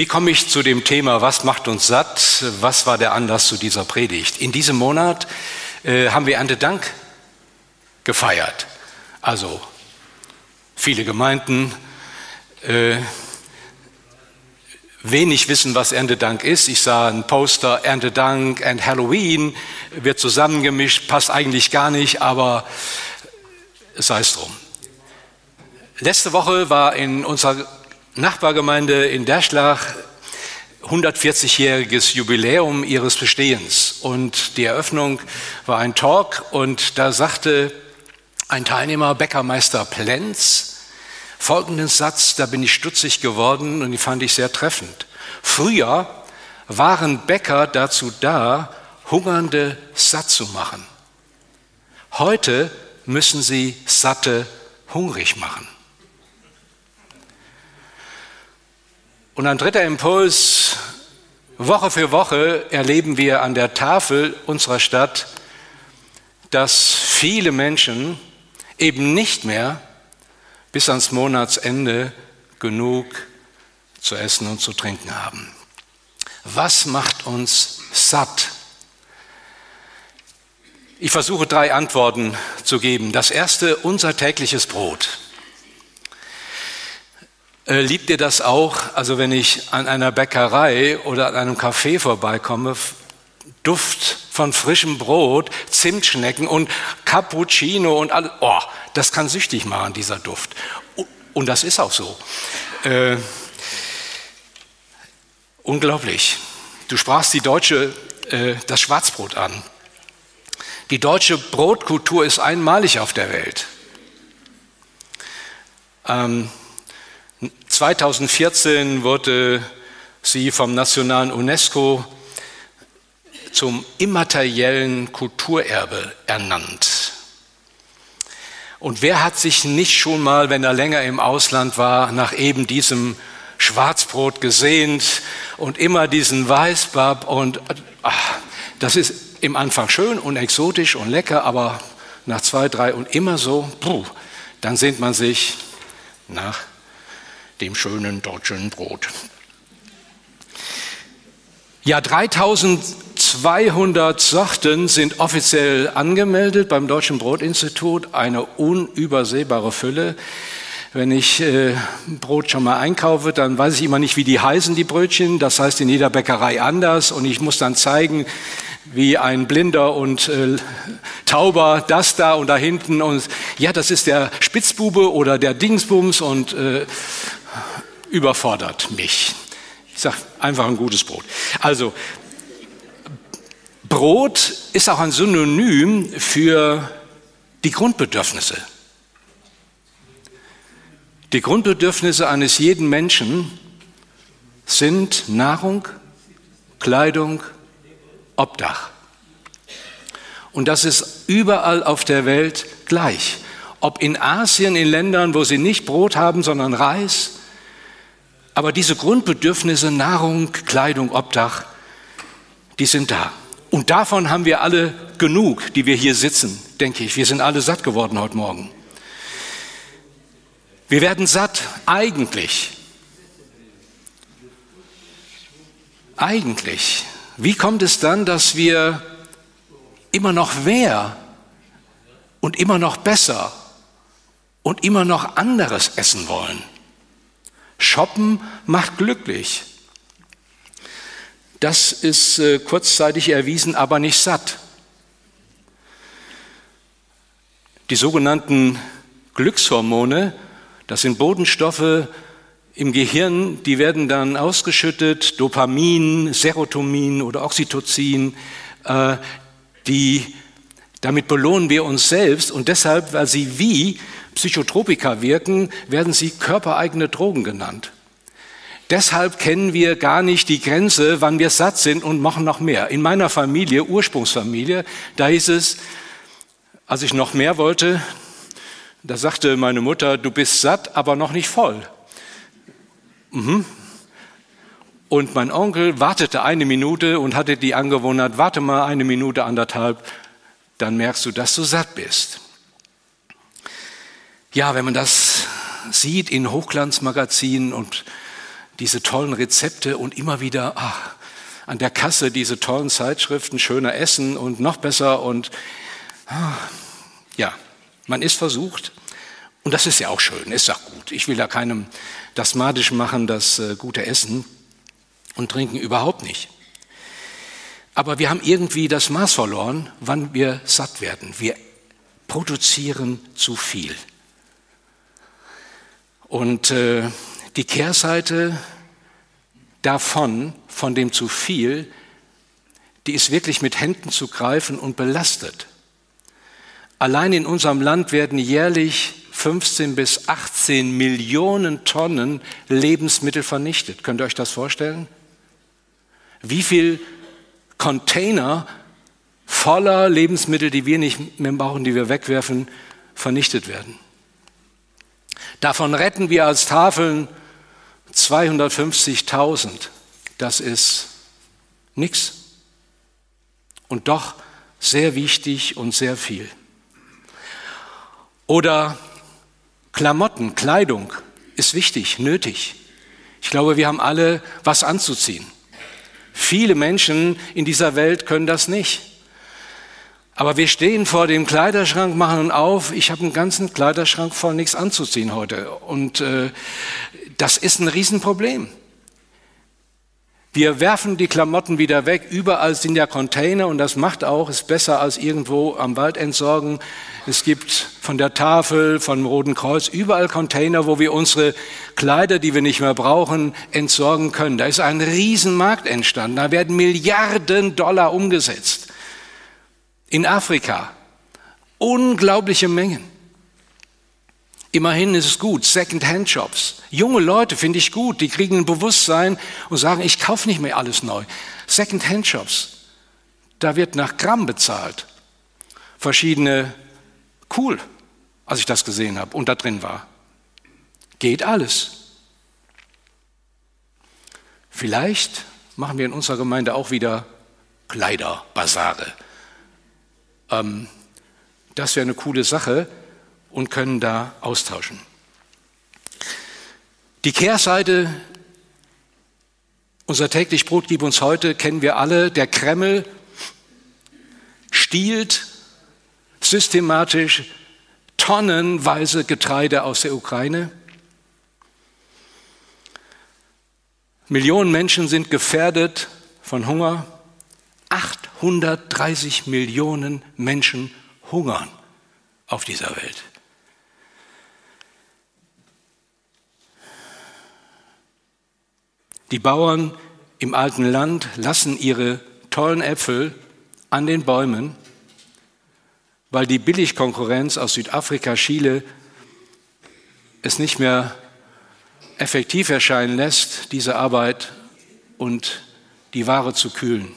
Wie komme ich zu dem Thema, was macht uns satt? Was war der Anlass zu dieser Predigt? In diesem Monat äh, haben wir Erntedank gefeiert. Also viele Gemeinden, äh, wenig wissen, was Erntedank ist. Ich sah ein Poster, Erntedank and Halloween wird zusammengemischt, passt eigentlich gar nicht, aber sei es drum. Letzte Woche war in unserer Nachbargemeinde in Derschlach 140-jähriges Jubiläum ihres Bestehens. Und die Eröffnung war ein Talk und da sagte ein Teilnehmer, Bäckermeister Plenz, folgenden Satz, da bin ich stutzig geworden und die fand ich sehr treffend. Früher waren Bäcker dazu da, Hungernde satt zu machen. Heute müssen sie Satte hungrig machen. Und ein dritter Impuls, Woche für Woche erleben wir an der Tafel unserer Stadt, dass viele Menschen eben nicht mehr bis ans Monatsende genug zu essen und zu trinken haben. Was macht uns satt? Ich versuche drei Antworten zu geben. Das erste, unser tägliches Brot. Äh, liebt ihr das auch? Also wenn ich an einer Bäckerei oder an einem Café vorbeikomme, Duft von frischem Brot, Zimtschnecken und Cappuccino und alles. Oh, das kann süchtig machen, dieser Duft. Und das ist auch so. Äh, unglaublich. Du sprachst die deutsche, äh, das Schwarzbrot an. Die deutsche Brotkultur ist einmalig auf der Welt. Ähm, 2014 wurde sie vom Nationalen UNESCO zum immateriellen Kulturerbe ernannt. Und wer hat sich nicht schon mal, wenn er länger im Ausland war, nach eben diesem Schwarzbrot gesehnt und immer diesen Weißbab und ach, das ist im Anfang schön und exotisch und lecker, aber nach zwei, drei und immer so, puh, dann sehnt man sich nach dem schönen deutschen Brot. Ja, 3200 Sorten sind offiziell angemeldet beim Deutschen Brotinstitut, eine unübersehbare Fülle. Wenn ich äh, Brot schon mal einkaufe, dann weiß ich immer nicht, wie die heißen, die Brötchen. Das heißt in jeder Bäckerei anders. Und ich muss dann zeigen, wie ein Blinder und äh, Tauber, das da und da hinten. Und ja, das ist der Spitzbube oder der Dingsbums. Und äh, überfordert mich. Ich sage einfach ein gutes Brot. Also, Brot ist auch ein Synonym für die Grundbedürfnisse. Die Grundbedürfnisse eines jeden Menschen sind Nahrung, Kleidung, Obdach. Und das ist überall auf der Welt gleich. Ob in Asien, in Ländern, wo sie nicht Brot haben, sondern Reis, aber diese Grundbedürfnisse, Nahrung, Kleidung, Obdach, die sind da. Und davon haben wir alle genug, die wir hier sitzen, denke ich. Wir sind alle satt geworden heute Morgen. Wir werden satt, eigentlich. Eigentlich. Wie kommt es dann, dass wir immer noch mehr und immer noch besser und immer noch anderes essen wollen? Shoppen macht glücklich. Das ist äh, kurzzeitig erwiesen, aber nicht satt. Die sogenannten Glückshormone, das sind Bodenstoffe im Gehirn, die werden dann ausgeschüttet, Dopamin, Serotonin oder Oxytocin, äh, die, damit belohnen wir uns selbst und deshalb, weil sie wie Psychotropika wirken, werden sie körpereigene Drogen genannt. Deshalb kennen wir gar nicht die Grenze, wann wir satt sind und machen noch mehr. In meiner Familie, Ursprungsfamilie, da hieß es, als ich noch mehr wollte, da sagte meine Mutter, du bist satt, aber noch nicht voll. Mhm. Und mein Onkel wartete eine Minute und hatte die Angewohnheit, warte mal eine Minute, anderthalb, dann merkst du, dass du satt bist. Ja, wenn man das sieht in Hochglanzmagazinen und diese tollen Rezepte und immer wieder ach, an der Kasse diese tollen Zeitschriften, schöner Essen und noch besser und ah, ja, man ist versucht und das ist ja auch schön, ist auch gut. Ich will da keinem das madisch machen, das äh, gute Essen und Trinken überhaupt nicht. Aber wir haben irgendwie das Maß verloren, wann wir satt werden. Wir produzieren zu viel. Und äh, die Kehrseite davon, von dem zu viel, die ist wirklich mit Händen zu greifen und belastet. Allein in unserem Land werden jährlich 15 bis 18 Millionen Tonnen Lebensmittel vernichtet. Könnt ihr euch das vorstellen? Wie viel Container voller Lebensmittel, die wir nicht mehr brauchen, die wir wegwerfen, vernichtet werden? Davon retten wir als Tafeln 250.000. Das ist nichts. Und doch sehr wichtig und sehr viel. Oder Klamotten, Kleidung ist wichtig, nötig. Ich glaube, wir haben alle was anzuziehen. Viele Menschen in dieser Welt können das nicht. Aber wir stehen vor dem Kleiderschrank, machen auf. Ich habe einen ganzen Kleiderschrank voll nichts anzuziehen heute. Und äh, das ist ein Riesenproblem. Wir werfen die Klamotten wieder weg. Überall sind ja Container und das macht auch, ist besser als irgendwo am Wald entsorgen. Es gibt von der Tafel, vom Roten Kreuz, überall Container, wo wir unsere Kleider, die wir nicht mehr brauchen, entsorgen können. Da ist ein Riesenmarkt entstanden. Da werden Milliarden Dollar umgesetzt in Afrika. Unglaubliche Mengen. Immerhin ist es gut, Second-Hand-Shops. Junge Leute finde ich gut, die kriegen ein Bewusstsein und sagen, ich kaufe nicht mehr alles neu. Second-Hand-Shops, da wird nach Gramm bezahlt. Verschiedene, cool, als ich das gesehen habe und da drin war. Geht alles. Vielleicht machen wir in unserer Gemeinde auch wieder Kleiderbasare. Ähm, das wäre eine coole Sache und können da austauschen. Die Kehrseite, unser täglich Brot gib uns heute, kennen wir alle. Der Kreml stiehlt systematisch tonnenweise Getreide aus der Ukraine. Millionen Menschen sind gefährdet von Hunger. 130 Millionen Menschen hungern auf dieser Welt. Die Bauern im alten Land lassen ihre tollen Äpfel an den Bäumen, weil die Billigkonkurrenz aus Südafrika, Chile es nicht mehr effektiv erscheinen lässt, diese Arbeit und die Ware zu kühlen.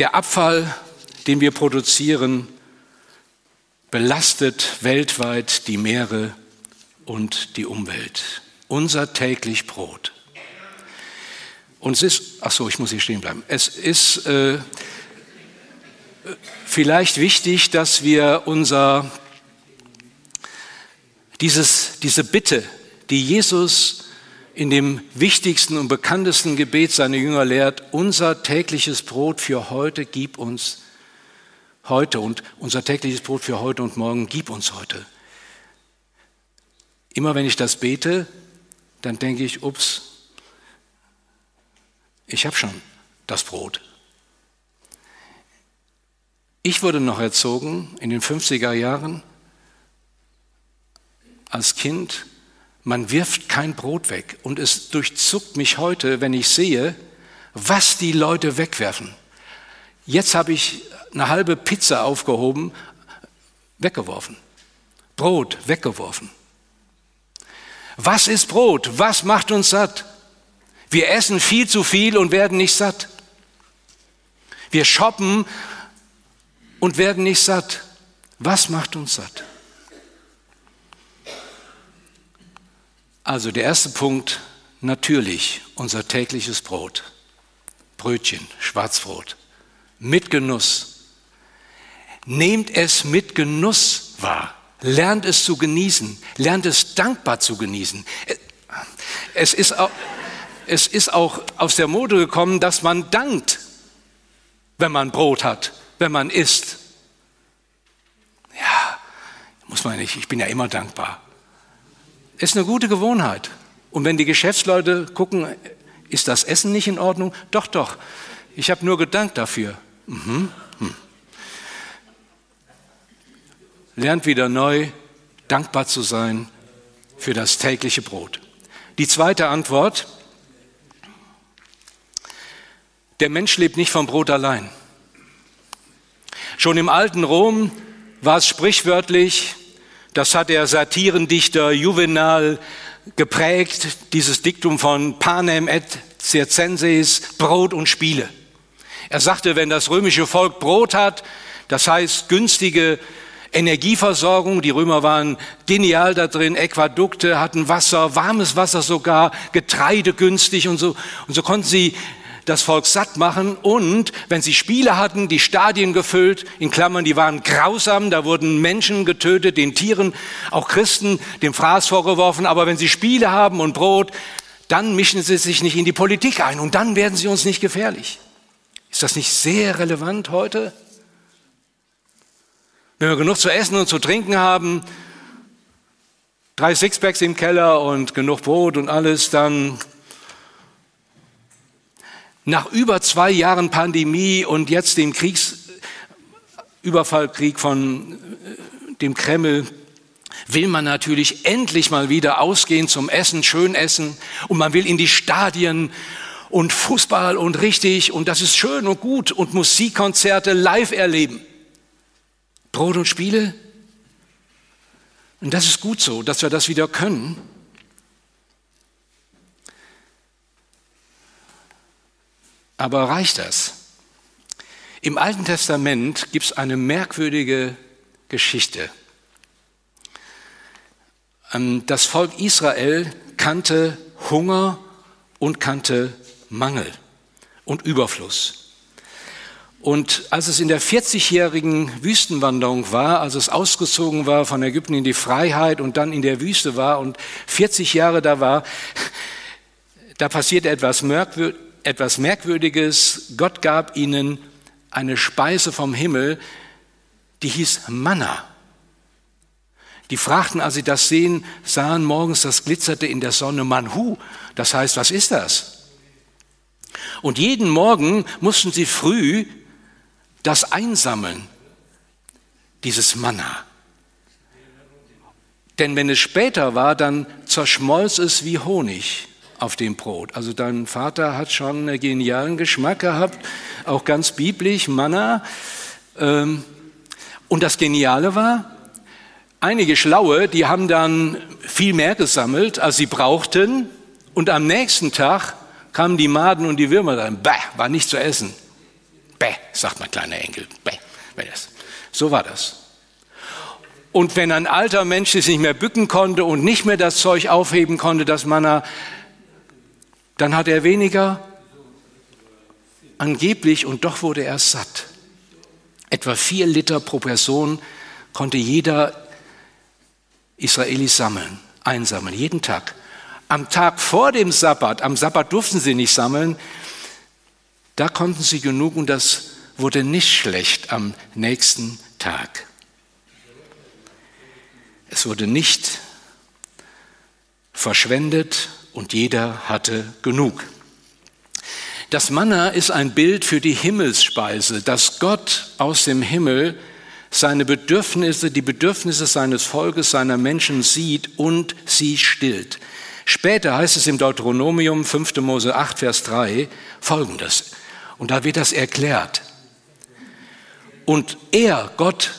Der Abfall, den wir produzieren, belastet weltweit die Meere und die Umwelt. Unser täglich Brot. Und es ist, ach so, ich muss hier stehen bleiben. Es ist äh, vielleicht wichtig, dass wir unser, dieses, diese Bitte, die Jesus in dem wichtigsten und bekanntesten Gebet seiner Jünger lehrt, unser tägliches Brot für heute gib uns heute und unser tägliches Brot für heute und morgen gib uns heute. Immer wenn ich das bete, dann denke ich, ups, ich habe schon das Brot. Ich wurde noch erzogen in den 50er Jahren als Kind man wirft kein Brot weg. Und es durchzuckt mich heute, wenn ich sehe, was die Leute wegwerfen. Jetzt habe ich eine halbe Pizza aufgehoben, weggeworfen. Brot weggeworfen. Was ist Brot? Was macht uns satt? Wir essen viel zu viel und werden nicht satt. Wir shoppen und werden nicht satt. Was macht uns satt? Also der erste Punkt, natürlich unser tägliches Brot. Brötchen, Schwarzbrot. Mit Genuss. Nehmt es mit Genuss wahr. Lernt es zu genießen. Lernt es dankbar zu genießen. Es ist auch, es ist auch aus der Mode gekommen, dass man dankt, wenn man Brot hat, wenn man isst. Ja, muss man nicht. Ich bin ja immer dankbar. Ist eine gute Gewohnheit. Und wenn die Geschäftsleute gucken, ist das Essen nicht in Ordnung? Doch, doch. Ich habe nur gedankt dafür. Mhm. Hm. Lernt wieder neu, dankbar zu sein für das tägliche Brot. Die zweite Antwort. Der Mensch lebt nicht vom Brot allein. Schon im alten Rom war es sprichwörtlich, das hat der Satirendichter Juvenal geprägt, dieses Diktum von Panem et circenses, Brot und Spiele. Er sagte, wenn das römische Volk Brot hat, das heißt günstige Energieversorgung, die Römer waren genial da drin, Äquadukte hatten Wasser, warmes Wasser sogar, Getreide günstig und so. Und so konnten sie das Volk satt machen und wenn sie Spiele hatten, die Stadien gefüllt, in Klammern, die waren grausam, da wurden Menschen getötet, den Tieren, auch Christen dem Fraß vorgeworfen, aber wenn sie Spiele haben und Brot, dann mischen sie sich nicht in die Politik ein und dann werden sie uns nicht gefährlich. Ist das nicht sehr relevant heute? Wenn wir genug zu essen und zu trinken haben, drei Sixpacks im Keller und genug Brot und alles, dann nach über zwei Jahren Pandemie und jetzt dem Kriegsüberfallkrieg von äh, dem Kreml will man natürlich endlich mal wieder ausgehen zum Essen, schön essen und man will in die Stadien und Fußball und richtig und das ist schön und gut und Musikkonzerte live erleben. Brot und Spiele. Und das ist gut so, dass wir das wieder können. Aber reicht das? Im Alten Testament gibt es eine merkwürdige Geschichte. Ähm, das Volk Israel kannte Hunger und kannte Mangel und Überfluss. Und als es in der 40-jährigen Wüstenwanderung war, als es ausgezogen war von Ägypten in die Freiheit und dann in der Wüste war und 40 Jahre da war, da passierte etwas merkwürdiges etwas Merkwürdiges. Gott gab ihnen eine Speise vom Himmel, die hieß Manna. Die fragten, als sie das sehen, sahen morgens, das glitzerte in der Sonne Manhu. Das heißt, was ist das? Und jeden Morgen mussten sie früh das einsammeln, dieses Manna. Denn wenn es später war, dann zerschmolz es wie Honig auf dem Brot. Also dein Vater hat schon einen genialen Geschmack gehabt, auch ganz biblisch, Manna. Ähm, und das Geniale war, einige Schlaue, die haben dann viel mehr gesammelt, als sie brauchten. Und am nächsten Tag kamen die Maden und die Würmer dann. Bäh, war nicht zu essen. Bäh, sagt mein kleiner Enkel. Bäh, so war das. Und wenn ein alter Mensch sich nicht mehr bücken konnte und nicht mehr das Zeug aufheben konnte, das Manna, dann hat er weniger angeblich und doch wurde er satt. Etwa vier Liter pro Person konnte jeder Israeli sammeln, einsammeln, jeden Tag. Am Tag vor dem Sabbat, am Sabbat durften sie nicht sammeln, da konnten sie genug und das wurde nicht schlecht am nächsten Tag. Es wurde nicht verschwendet, und jeder hatte genug. Das Manna ist ein Bild für die Himmelsspeise, dass Gott aus dem Himmel seine Bedürfnisse, die Bedürfnisse seines Volkes, seiner Menschen sieht und sie stillt. Später heißt es im Deuteronomium 5. Mose 8, Vers 3 folgendes. Und da wird das erklärt. Und er, Gott,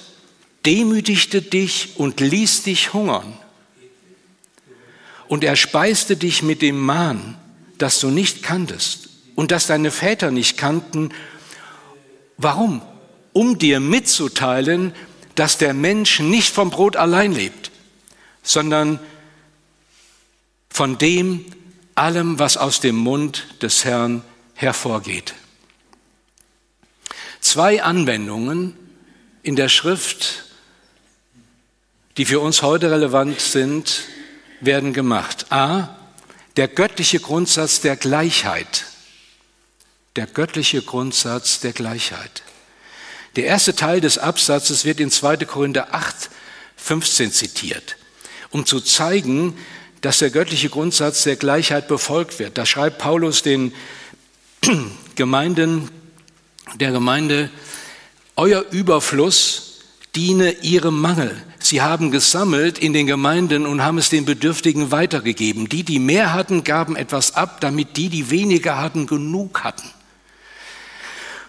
demütigte dich und ließ dich hungern und er speiste dich mit dem Mahn, das du nicht kanntest und das deine Väter nicht kannten. Warum? Um dir mitzuteilen, dass der Mensch nicht vom Brot allein lebt, sondern von dem allem, was aus dem Mund des Herrn hervorgeht. Zwei Anwendungen in der Schrift, die für uns heute relevant sind, werden gemacht. A, der göttliche Grundsatz der Gleichheit. Der göttliche Grundsatz der Gleichheit. Der erste Teil des Absatzes wird in 2. Korinther 8, 15 zitiert, um zu zeigen, dass der göttliche Grundsatz der Gleichheit befolgt wird. Da schreibt Paulus den Gemeinden, der Gemeinde, euer Überfluss diene ihrem Mangel. Sie haben gesammelt in den Gemeinden und haben es den Bedürftigen weitergegeben. Die, die mehr hatten, gaben etwas ab, damit die, die weniger hatten, genug hatten.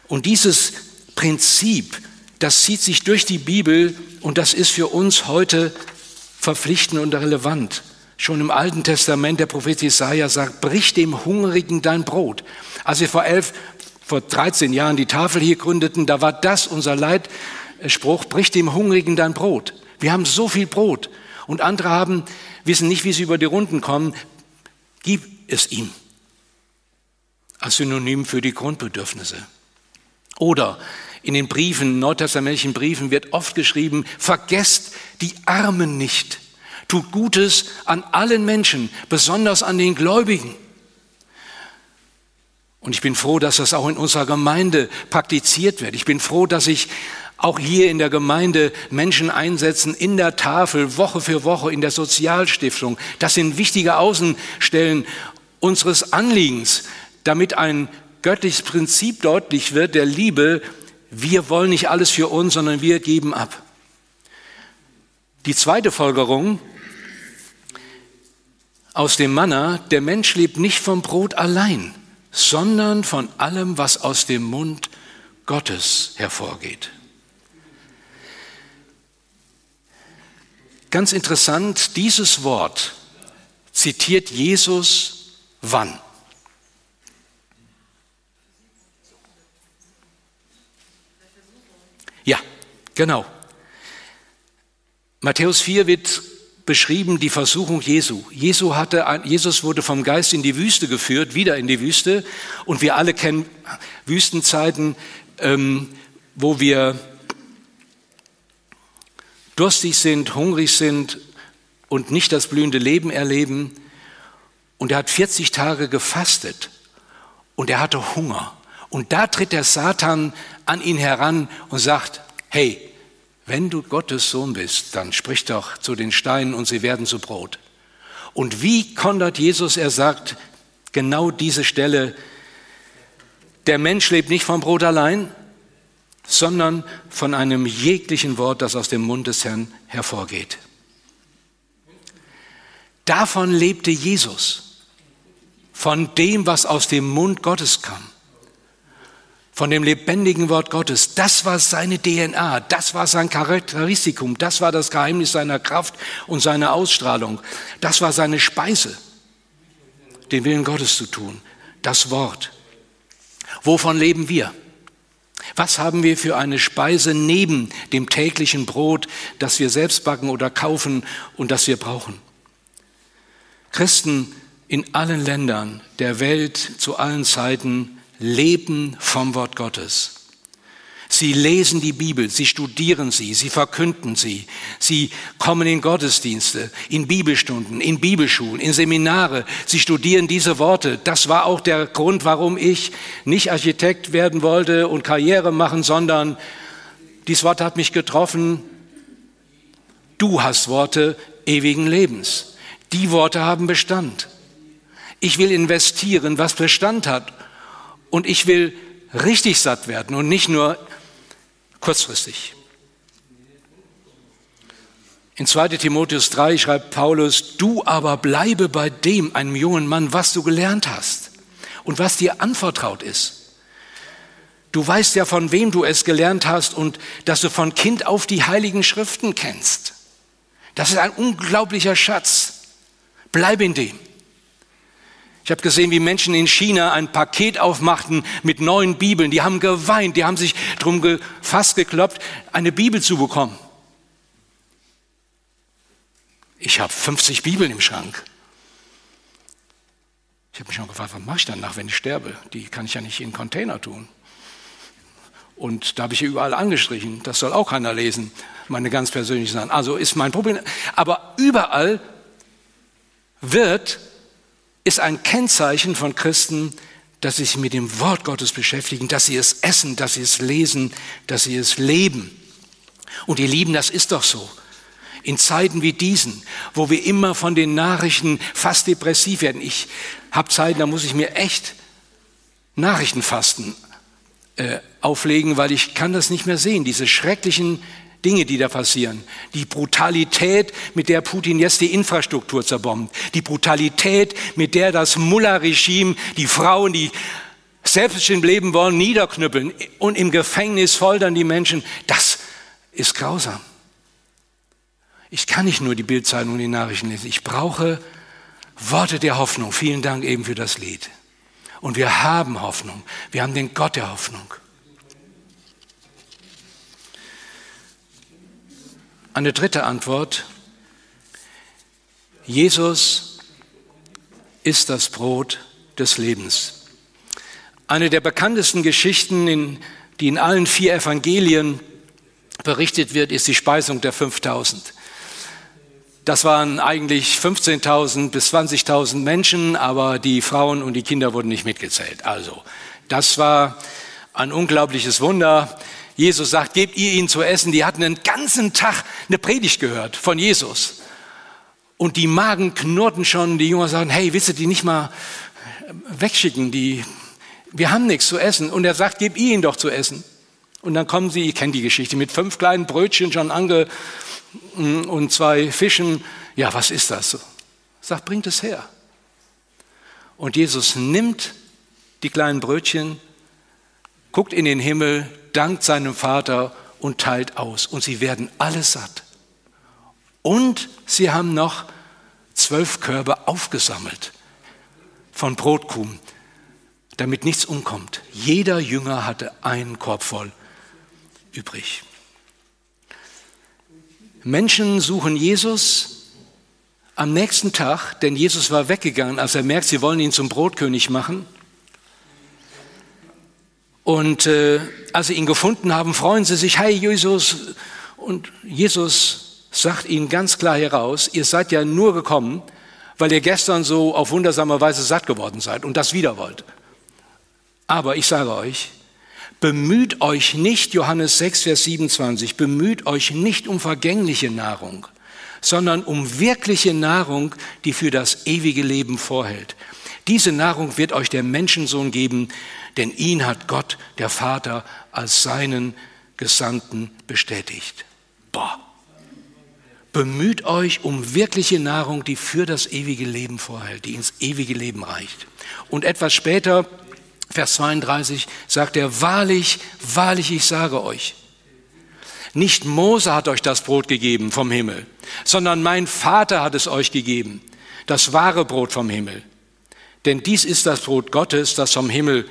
Und dieses Prinzip, das zieht sich durch die Bibel und das ist für uns heute verpflichtend und relevant. Schon im Alten Testament, der Prophet Jesaja sagt, brich dem Hungrigen dein Brot. Als wir vor elf, vor 13 Jahren die Tafel hier gründeten, da war das unser Leitspruch, brich dem Hungrigen dein Brot. Wir haben so viel Brot und andere haben, wissen nicht, wie sie über die Runden kommen. Gib es ihm als Synonym für die Grundbedürfnisse. Oder in den Briefen, neutestamentlichen Briefen wird oft geschrieben, vergesst die Armen nicht. Tut Gutes an allen Menschen, besonders an den Gläubigen. Und ich bin froh, dass das auch in unserer Gemeinde praktiziert wird. Ich bin froh, dass sich auch hier in der Gemeinde Menschen einsetzen, in der Tafel, Woche für Woche, in der Sozialstiftung. Das sind wichtige Außenstellen unseres Anliegens, damit ein göttliches Prinzip deutlich wird der Liebe. Wir wollen nicht alles für uns, sondern wir geben ab. Die zweite Folgerung aus dem Manna, der Mensch lebt nicht vom Brot allein, sondern von allem, was aus dem Mund Gottes hervorgeht. Ganz interessant, dieses Wort zitiert Jesus wann? Ja, genau. Matthäus 4 wird beschrieben die Versuchung Jesu. Jesu hatte, Jesus wurde vom Geist in die Wüste geführt, wieder in die Wüste. Und wir alle kennen Wüstenzeiten, ähm, wo wir durstig sind, hungrig sind und nicht das blühende Leben erleben. Und er hat 40 Tage gefastet und er hatte Hunger. Und da tritt der Satan an ihn heran und sagt, hey, wenn du Gottes Sohn bist, dann sprich doch zu den Steinen und sie werden zu Brot. Und wie kondert Jesus, er sagt genau diese Stelle, der Mensch lebt nicht vom Brot allein, sondern von einem jeglichen Wort, das aus dem Mund des Herrn hervorgeht. Davon lebte Jesus, von dem, was aus dem Mund Gottes kam von dem lebendigen Wort Gottes. Das war seine DNA, das war sein Charakteristikum, das war das Geheimnis seiner Kraft und seiner Ausstrahlung. Das war seine Speise, den Willen Gottes zu tun, das Wort. Wovon leben wir? Was haben wir für eine Speise neben dem täglichen Brot, das wir selbst backen oder kaufen und das wir brauchen? Christen in allen Ländern der Welt zu allen Zeiten leben vom Wort Gottes. Sie lesen die Bibel, sie studieren sie, sie verkünden sie, sie kommen in Gottesdienste, in Bibelstunden, in Bibelschulen, in Seminare, sie studieren diese Worte. Das war auch der Grund, warum ich nicht Architekt werden wollte und Karriere machen, sondern dieses Wort hat mich getroffen. Du hast Worte ewigen Lebens. Die Worte haben Bestand. Ich will investieren, was Bestand hat und ich will richtig satt werden und nicht nur kurzfristig. In 2 Timotheus 3 schreibt Paulus, du aber bleibe bei dem, einem jungen Mann, was du gelernt hast und was dir anvertraut ist. Du weißt ja, von wem du es gelernt hast und dass du von Kind auf die heiligen Schriften kennst. Das ist ein unglaublicher Schatz. Bleib in dem. Ich habe gesehen, wie Menschen in China ein Paket aufmachten mit neuen Bibeln. Die haben geweint, die haben sich drum fast geklopft, eine Bibel zu bekommen. Ich habe 50 Bibeln im Schrank. Ich habe mich schon gefragt, was mache ich danach, wenn ich sterbe? Die kann ich ja nicht in Container tun. Und da habe ich überall angestrichen. Das soll auch keiner lesen, meine ganz persönlichen Sachen. Also ist mein Problem. Aber überall wird ist ein Kennzeichen von Christen, dass sie sich mit dem Wort Gottes beschäftigen, dass sie es essen, dass sie es lesen, dass sie es leben. Und ihr Lieben, das ist doch so. In Zeiten wie diesen, wo wir immer von den Nachrichten fast depressiv werden. Ich habe Zeiten, da muss ich mir echt Nachrichtenfasten äh, auflegen, weil ich kann das nicht mehr sehen. Diese schrecklichen Dinge, die da passieren. Die Brutalität, mit der Putin jetzt die Infrastruktur zerbombt. Die Brutalität, mit der das Mullah-Regime die Frauen, die selbstbestimmt leben wollen, niederknüppeln und im Gefängnis foltern die Menschen. Das ist grausam. Ich kann nicht nur die Bildzeitung und die Nachrichten lesen. Ich brauche Worte der Hoffnung. Vielen Dank eben für das Lied. Und wir haben Hoffnung. Wir haben den Gott der Hoffnung. Eine dritte Antwort. Jesus ist das Brot des Lebens. Eine der bekanntesten Geschichten, die in allen vier Evangelien berichtet wird, ist die Speisung der 5000. Das waren eigentlich 15.000 bis 20.000 Menschen, aber die Frauen und die Kinder wurden nicht mitgezählt. Also, das war ein unglaubliches Wunder. Jesus sagt, gebt ihr ihnen zu essen. Die hatten einen ganzen Tag eine Predigt gehört von Jesus. Und die Magen knurrten schon. Die Jünger sagen, hey, willst du die nicht mal wegschicken? Die, wir haben nichts zu essen. Und er sagt, gebt ihr ihnen doch zu essen. Und dann kommen sie, ich kenne die Geschichte, mit fünf kleinen Brötchen schon ange und zwei Fischen. Ja, was ist das? Sagt, bringt es her. Und Jesus nimmt die kleinen Brötchen, guckt in den Himmel, dankt seinem Vater und teilt aus. Und sie werden alle satt. Und sie haben noch zwölf Körbe aufgesammelt von Brotkuchen, damit nichts umkommt. Jeder Jünger hatte einen Korb voll übrig. Menschen suchen Jesus am nächsten Tag, denn Jesus war weggegangen, als er merkt, sie wollen ihn zum Brotkönig machen. Und äh, als sie ihn gefunden haben, freuen sie sich, hey Jesus. Und Jesus sagt ihnen ganz klar heraus, ihr seid ja nur gekommen, weil ihr gestern so auf wundersame Weise satt geworden seid und das wieder wollt. Aber ich sage euch, bemüht euch nicht, Johannes 6, Vers 27, bemüht euch nicht um vergängliche Nahrung, sondern um wirkliche Nahrung, die für das ewige Leben vorhält. Diese Nahrung wird euch der Menschensohn geben, denn ihn hat Gott, der Vater, als seinen Gesandten bestätigt. Boah. Bemüht euch um wirkliche Nahrung, die für das ewige Leben vorhält, die ins ewige Leben reicht. Und etwas später, Vers 32, sagt er, wahrlich, wahrlich, ich sage euch, nicht Mose hat euch das Brot gegeben vom Himmel, sondern mein Vater hat es euch gegeben, das wahre Brot vom Himmel. Denn dies ist das Brot Gottes, das vom Himmel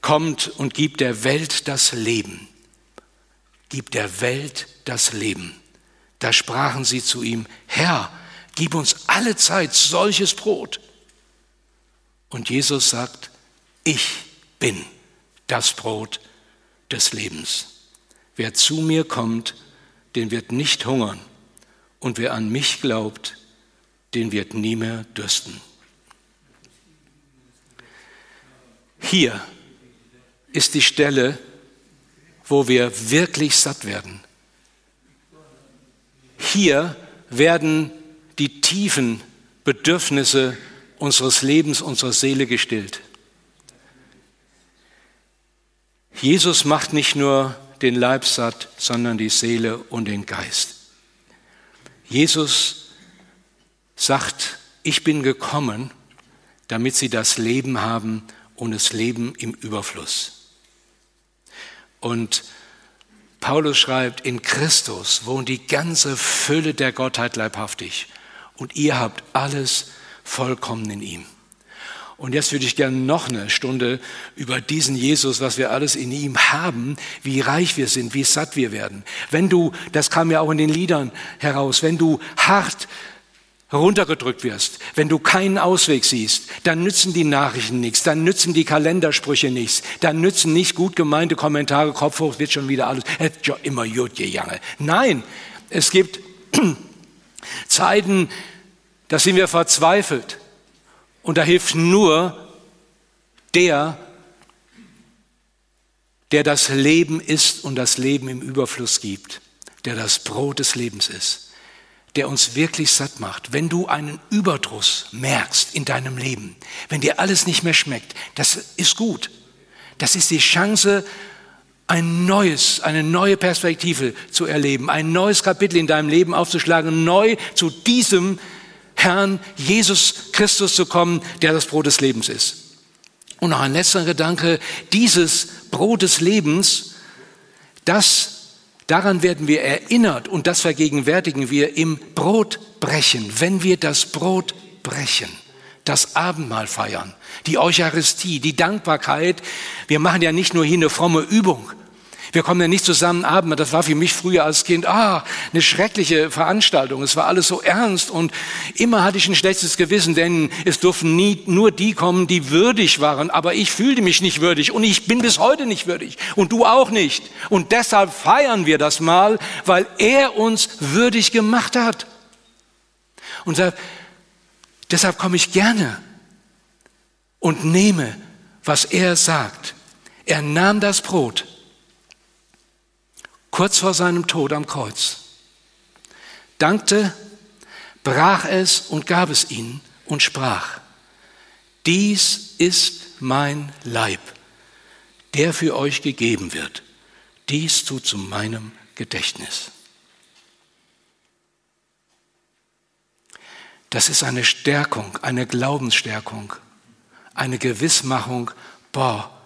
kommt und gibt der Welt das Leben. Gibt der Welt das Leben. Da sprachen sie zu ihm, Herr, gib uns alle Zeit solches Brot. Und Jesus sagt, ich bin das Brot des Lebens. Wer zu mir kommt, den wird nicht hungern. Und wer an mich glaubt, den wird nie mehr dürsten. Hier ist die Stelle, wo wir wirklich satt werden. Hier werden die tiefen Bedürfnisse unseres Lebens, unserer Seele gestillt. Jesus macht nicht nur den Leib satt, sondern die Seele und den Geist. Jesus sagt, ich bin gekommen, damit sie das Leben haben und das Leben im Überfluss. Und Paulus schreibt, in Christus wohnt die ganze Fülle der Gottheit leibhaftig. Und ihr habt alles vollkommen in ihm. Und jetzt würde ich gerne noch eine Stunde über diesen Jesus, was wir alles in ihm haben, wie reich wir sind, wie satt wir werden. Wenn du, das kam ja auch in den Liedern heraus, wenn du hart heruntergedrückt wirst, wenn du keinen Ausweg siehst, dann nützen die Nachrichten nichts, dann nützen die Kalendersprüche nichts, dann nützen nicht gut gemeinte Kommentare, Kopf hoch, wird schon wieder alles, immer gut gejange. Nein, es gibt Zeiten, da sind wir verzweifelt. Und da hilft nur der, der das Leben ist und das Leben im Überfluss gibt, der das Brot des Lebens ist, der uns wirklich satt macht. Wenn du einen Überdruss merkst in deinem Leben, wenn dir alles nicht mehr schmeckt, das ist gut. Das ist die Chance, ein neues, eine neue Perspektive zu erleben, ein neues Kapitel in deinem Leben aufzuschlagen, neu zu diesem Herrn Jesus Christus zu kommen, der das Brot des Lebens ist. Und noch ein letzter Gedanke, dieses Brot des Lebens, das Daran werden wir erinnert und das vergegenwärtigen wir im Brotbrechen, wenn wir das Brot brechen, das Abendmahl feiern, die Eucharistie, die Dankbarkeit. Wir machen ja nicht nur hier eine fromme Übung, wir kommen ja nicht zusammen abend. Das war für mich früher als Kind, ah, eine schreckliche Veranstaltung. Es war alles so ernst und immer hatte ich ein schlechtes Gewissen, denn es durften nie nur die kommen, die würdig waren. Aber ich fühlte mich nicht würdig und ich bin bis heute nicht würdig und du auch nicht. Und deshalb feiern wir das mal, weil er uns würdig gemacht hat. Und deshalb, deshalb komme ich gerne und nehme, was er sagt. Er nahm das Brot kurz vor seinem Tod am Kreuz, dankte, brach es und gab es ihnen und sprach, dies ist mein Leib, der für euch gegeben wird. Dies tut zu meinem Gedächtnis. Das ist eine Stärkung, eine Glaubensstärkung, eine Gewissmachung, boah,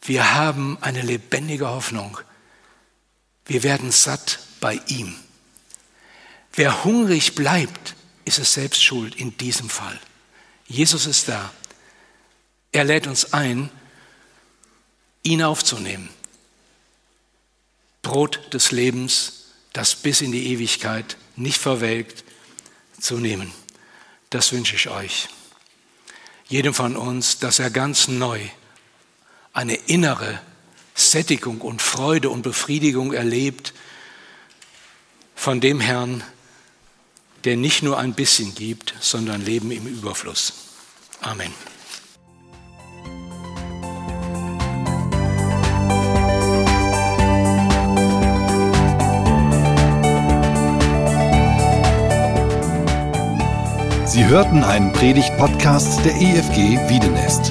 wir haben eine lebendige Hoffnung wir werden satt bei ihm. Wer hungrig bleibt, ist es selbst schuld in diesem Fall. Jesus ist da. Er lädt uns ein, ihn aufzunehmen. Brot des Lebens, das bis in die Ewigkeit nicht verwelkt, zu nehmen. Das wünsche ich euch. Jedem von uns, dass er ganz neu eine innere Sättigung und Freude und Befriedigung erlebt von dem Herrn, der nicht nur ein bisschen gibt, sondern Leben im Überfluss. Amen. Sie hörten einen Predigt-Podcast der EFG Wiedenest.